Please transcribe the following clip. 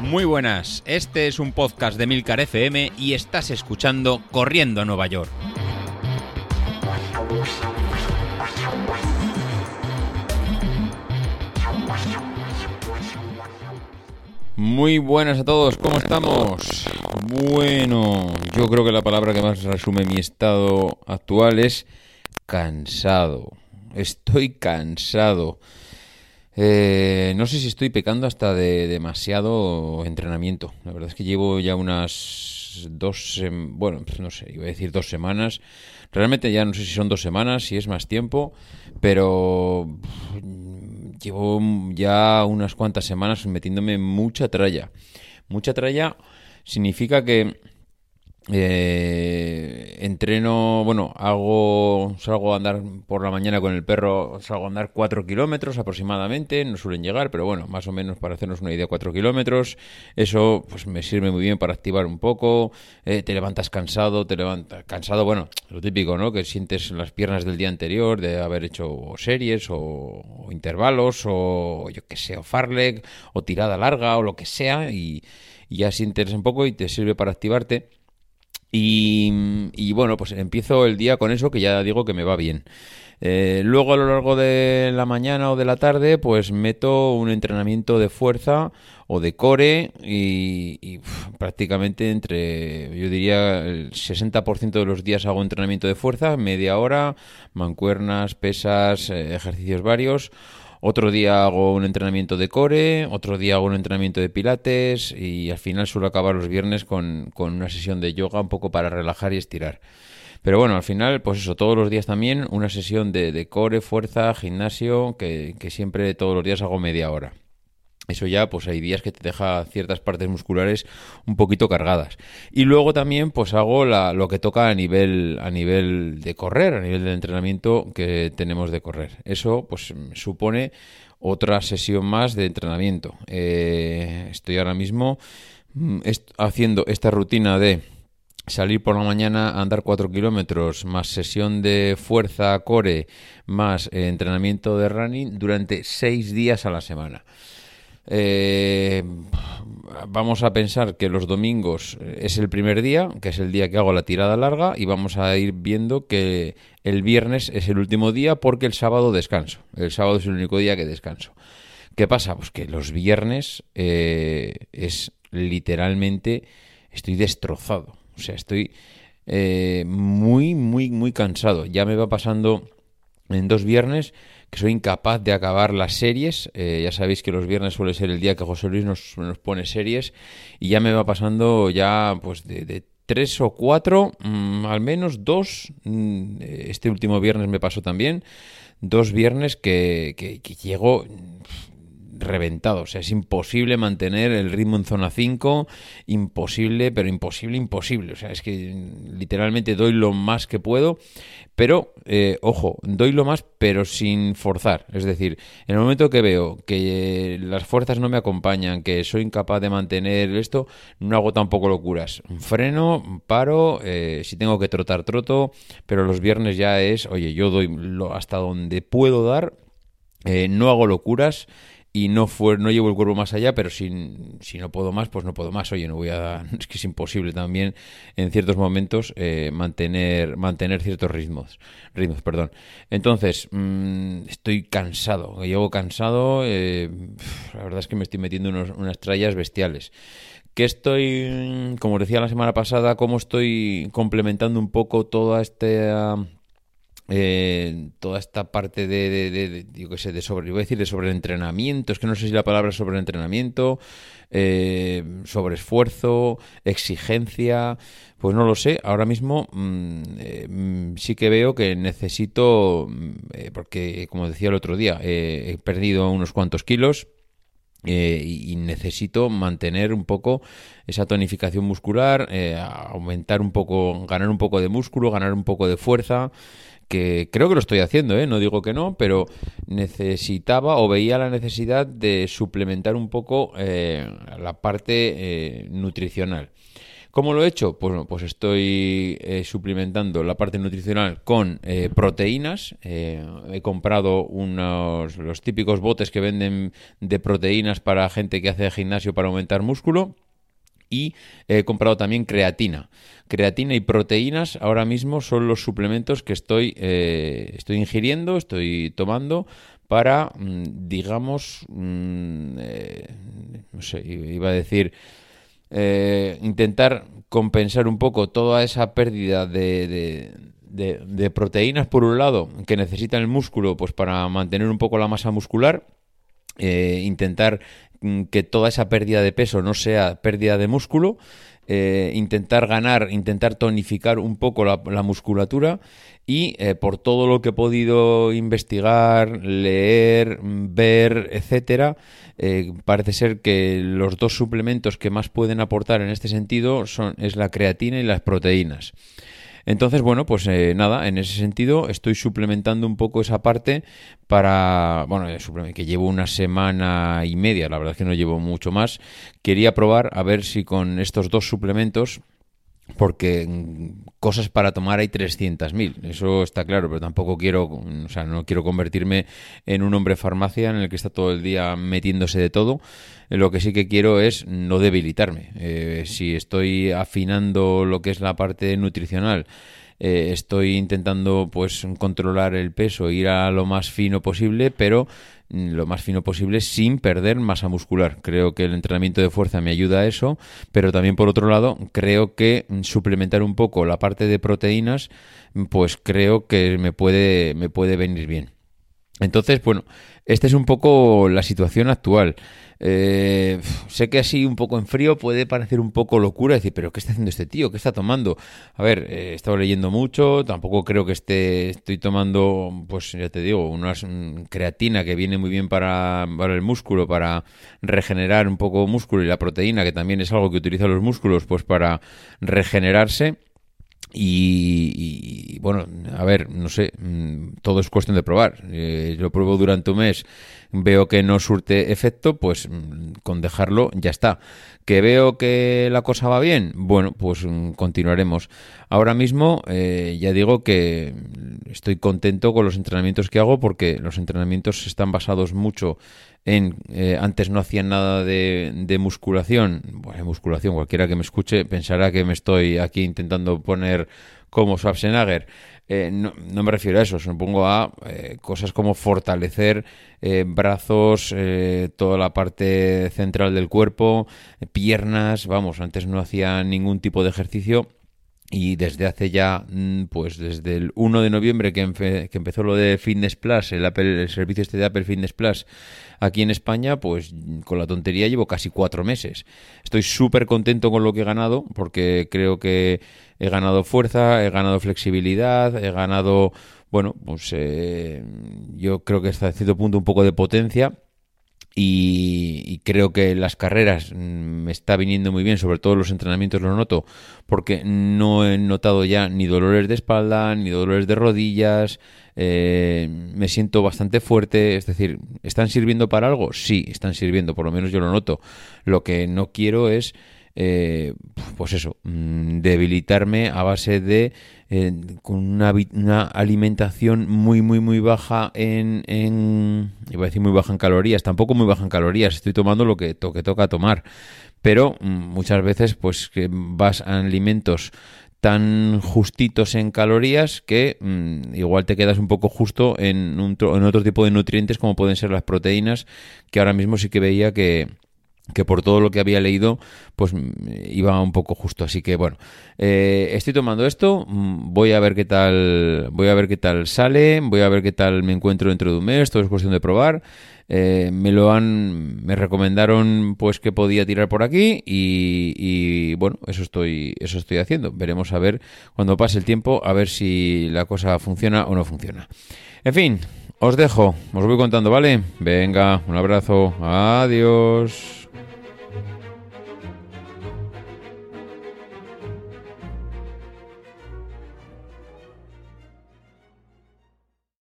Muy buenas, este es un podcast de Milcar FM y estás escuchando Corriendo a Nueva York. Muy buenas a todos, ¿cómo estamos? Bueno, yo creo que la palabra que más resume mi estado actual es cansado. Estoy cansado. Eh, no sé si estoy pecando hasta de demasiado entrenamiento. La verdad es que llevo ya unas dos, bueno, pues no sé, iba a decir dos semanas. Realmente ya no sé si son dos semanas, si es más tiempo, pero llevo ya unas cuantas semanas metiéndome mucha tralla. Mucha tralla significa que eh, entreno, bueno, hago, salgo a andar por la mañana con el perro, salgo a andar 4 kilómetros aproximadamente, no suelen llegar, pero bueno, más o menos para hacernos una idea, 4 kilómetros. Eso pues me sirve muy bien para activar un poco, eh, te levantas cansado, te levantas cansado, bueno, lo típico, ¿no? Que sientes las piernas del día anterior de haber hecho series o, intervalos o yo que sé, o farleg o tirada larga o lo que sea y ya sientes un poco y te sirve para activarte. Y, bueno, pues empiezo el día con eso que ya digo que me va bien. Eh, luego a lo largo de la mañana o de la tarde, pues meto un entrenamiento de fuerza o de core y, prácticamente entre, yo diría, el 60% de los días hago entrenamiento de fuerza, media hora, mancuernas, pesas, eh, ejercicios varios otro día hago un entrenamiento de core, otro día hago un entrenamiento de pilates y al final suelo acabar los viernes con, una sesión de yoga un poco para relajar y estirar. Pero bueno, al final, pues eso, todos los días también una sesión de, de core, fuerza, gimnasio, que, que siempre todos los días hago media hora eso ya pues hay días que te deja ciertas partes musculares un poquito cargadas. Y luego también pues hago la, lo que toca a nivel a nivel de correr a nivel de entrenamiento que tenemos de correr. Eso pues supone otra sesión más de entrenamiento. Eh, estoy ahora mismo mm, haciendo esta rutina de salir por la mañana a andar 4 kilómetros, más sesión de fuerza core, más eh, entrenamiento de running durante 6 días a la semana. Eh, vamos a pensar que los domingos es el primer día, que es el día que hago la tirada larga, y vamos a ir viendo que el viernes es el último día porque el sábado descanso. El sábado es el único día que descanso. ¿Qué pasa? Pues que los viernes eh, es literalmente, estoy destrozado. O sea, estoy eh, muy, muy, muy cansado. Ya me va pasando en dos viernes soy incapaz de acabar las series. Eh, ya sabéis que los viernes suele ser el día que José Luis nos, nos pone series y ya me va pasando ya pues de, tres o cuatro, mm, al menos dos. Mm, este último viernes me pasó también. Dos viernes que, que, que llego reventado. O sea, es imposible mantener el ritmo en zona 5. Imposible, pero imposible, imposible. O sea, es que literalmente doy lo más que puedo. Pero, eh, ojo, doy lo más, pero sin forzar. Es decir, en el momento que veo que las fuerzas no me acompañan, que soy incapaz de mantener esto, no hago tampoco locuras. Freno, paro, eh, si tengo que trotar, troto. Pero los viernes ya es, oye, yo doy lo, hasta donde puedo dar. Eh, no hago locuras y no fue, no llevo el cuerpo más allá, pero si, si no puedo más, pues no puedo más. Oye, no voy a, es que es imposible también en ciertos momentos eh, mantener, mantener ciertos ritmos, ritmos, perdón. Entonces, mm, estoy cansado, llevo cansado, eh, la verdad es que me estoy metiendo unas trallas bestiales. Que estoy, como decía la semana pasada, cómo estoy complementando un poco toda esta eh, toda esta parte de, de, de, yo qué sé, de sobre, voy a decir de sobreentrenamiento, es que no sé si la palabra es sobreentrenamiento, eh, sobre esfuerzo, exigencia, pues no lo sé, ahora mismo mm, eh, mm, sí que veo que necesito, mm, eh, porque como decía el otro día, he perdido unos cuantos kilos, eh, y, necesito mantener un poco esa tonificación muscular, eh, aumentar un poco, ganar un poco de músculo, ganar un poco de fuerza que creo que lo estoy haciendo, ¿eh? no digo que no, pero necesitaba o veía la necesidad de suplementar un poco eh, la parte eh, nutricional. ¿Cómo lo he hecho? Pues, pues estoy eh, suplementando la parte nutricional con proteínas. He comprado unos los típicos botes que venden de proteínas para gente que hace gimnasio para aumentar músculo. Y he comprado también creatina. Creatina y proteínas ahora mismo son los suplementos que estoy, estoy ingiriendo, estoy tomando para, mm, digamos, mm, no sé, iba a decir eh, intentar compensar un poco toda esa pérdida de, de, proteínas por un lado que necesita el músculo pues para mantener un poco la masa muscular eh, intentar mm, que toda esa pérdida de peso no sea pérdida de músculo eh, intentar ganar, intentar tonificar un poco la, musculatura y por todo lo que he podido investigar, leer, ver, etcétera, eh, parece ser que los dos suplementos que más pueden aportar en este sentido son es la creatina y las proteínas. Entonces, bueno, pues eh, nada, en ese sentido estoy suplementando un poco esa parte para, bueno, eh, que llevo una semana y media, la verdad es que no llevo mucho más. Quería probar a ver si con estos dos suplementos porque cosas para tomar hay 300.000, eso está claro, pero tampoco quiero, o sea, no quiero convertirme en un hombre farmacia en el que está todo el día metiéndose de todo. Lo que sí que quiero es no debilitarme. Eh, si estoy afinando lo que es la parte nutricional, eh, estoy intentando pues controlar el peso, ir a lo más fino posible, pero mm, lo más fino posible sin perder masa muscular. Creo que el entrenamiento de fuerza me ayuda a eso, pero también por otro lado creo que mm, suplementar un poco la parte de proteínas, pues creo que me puede, me puede venir bien. Entonces, bueno, esta es un poco la situación actual. Eh, sé que así un poco en frío puede parecer un poco locura decir, pero ¿qué está haciendo este tío? ¿Qué está tomando? A ver, eh, he estado leyendo mucho, tampoco creo que esté, estoy tomando, pues ya te digo, una creatina que viene muy bien para, para el músculo, para regenerar un poco músculo y la proteína, que también es algo que utilizan los músculos, pues para regenerarse. Y, bueno, a ver, no sé, mm, todo es cuestión de probar. Eh, lo pruebo durante un mes, veo que no surte efecto, pues mm, con dejarlo ya está. ¿Que veo que la cosa va bien? Bueno, pues mm, continuaremos. Ahora mismo eh, ya digo que estoy contento con los entrenamientos que hago porque los entrenamientos están basados mucho en eh, antes no hacían nada de, de musculación, bueno, musculación, cualquiera que me escuche pensará que me estoy aquí intentando poner como Schwarzenegger. Eh, no, no, me refiero a eso, supongo a eh, cosas como fortalecer brazos, toda la parte central del cuerpo, piernas, vamos, antes no hacía ningún tipo de ejercicio y desde hace ya, mm, pues desde el 1 de noviembre que, empezó lo de Fitness Plus, el, Apple, el servicio este de Apple Fitness Plus aquí en España, pues con la tontería llevo casi cuatro meses. Estoy súper contento con lo que he ganado porque creo que he ganado fuerza, he ganado flexibilidad, he ganado, bueno, pues eh, yo creo que hasta cierto punto un poco de potencia y, creo que las carreras mm, me está viniendo muy bien, sobre todo los entrenamientos lo noto, porque no he notado ya ni dolores de espalda, ni dolores de rodillas, eh, me siento bastante fuerte, es decir, ¿están sirviendo para algo? Sí, están sirviendo, por lo menos yo lo noto. Lo que no quiero es eh, pues eso, mm, debilitarme a base de eh, con una, alimentación muy, muy, muy baja en, iba a decir muy baja en calorías, tampoco muy baja en calorías, estoy tomando lo que, que toca tomar, pero mm, muchas veces pues que vas a alimentos tan justitos en calorías que mm, igual te quedas un poco justo en, un, en otro tipo de nutrientes como pueden ser las proteínas, que ahora mismo sí que veía que, que por todo lo que había leído, pues mm, iba un poco justo. Así que bueno, eh, estoy tomando esto, mm, voy a ver qué tal, voy a ver qué tal sale, voy a ver qué tal me encuentro dentro de un mes, todo es cuestión de probar. Eh, me lo han, me recomendaron pues que podía tirar por aquí y, y, bueno, eso estoy, eso estoy haciendo. Veremos a ver cuando pase el tiempo a ver si la cosa funciona o no funciona. En fin, os dejo, os voy contando, ¿vale? Venga, un abrazo, adiós.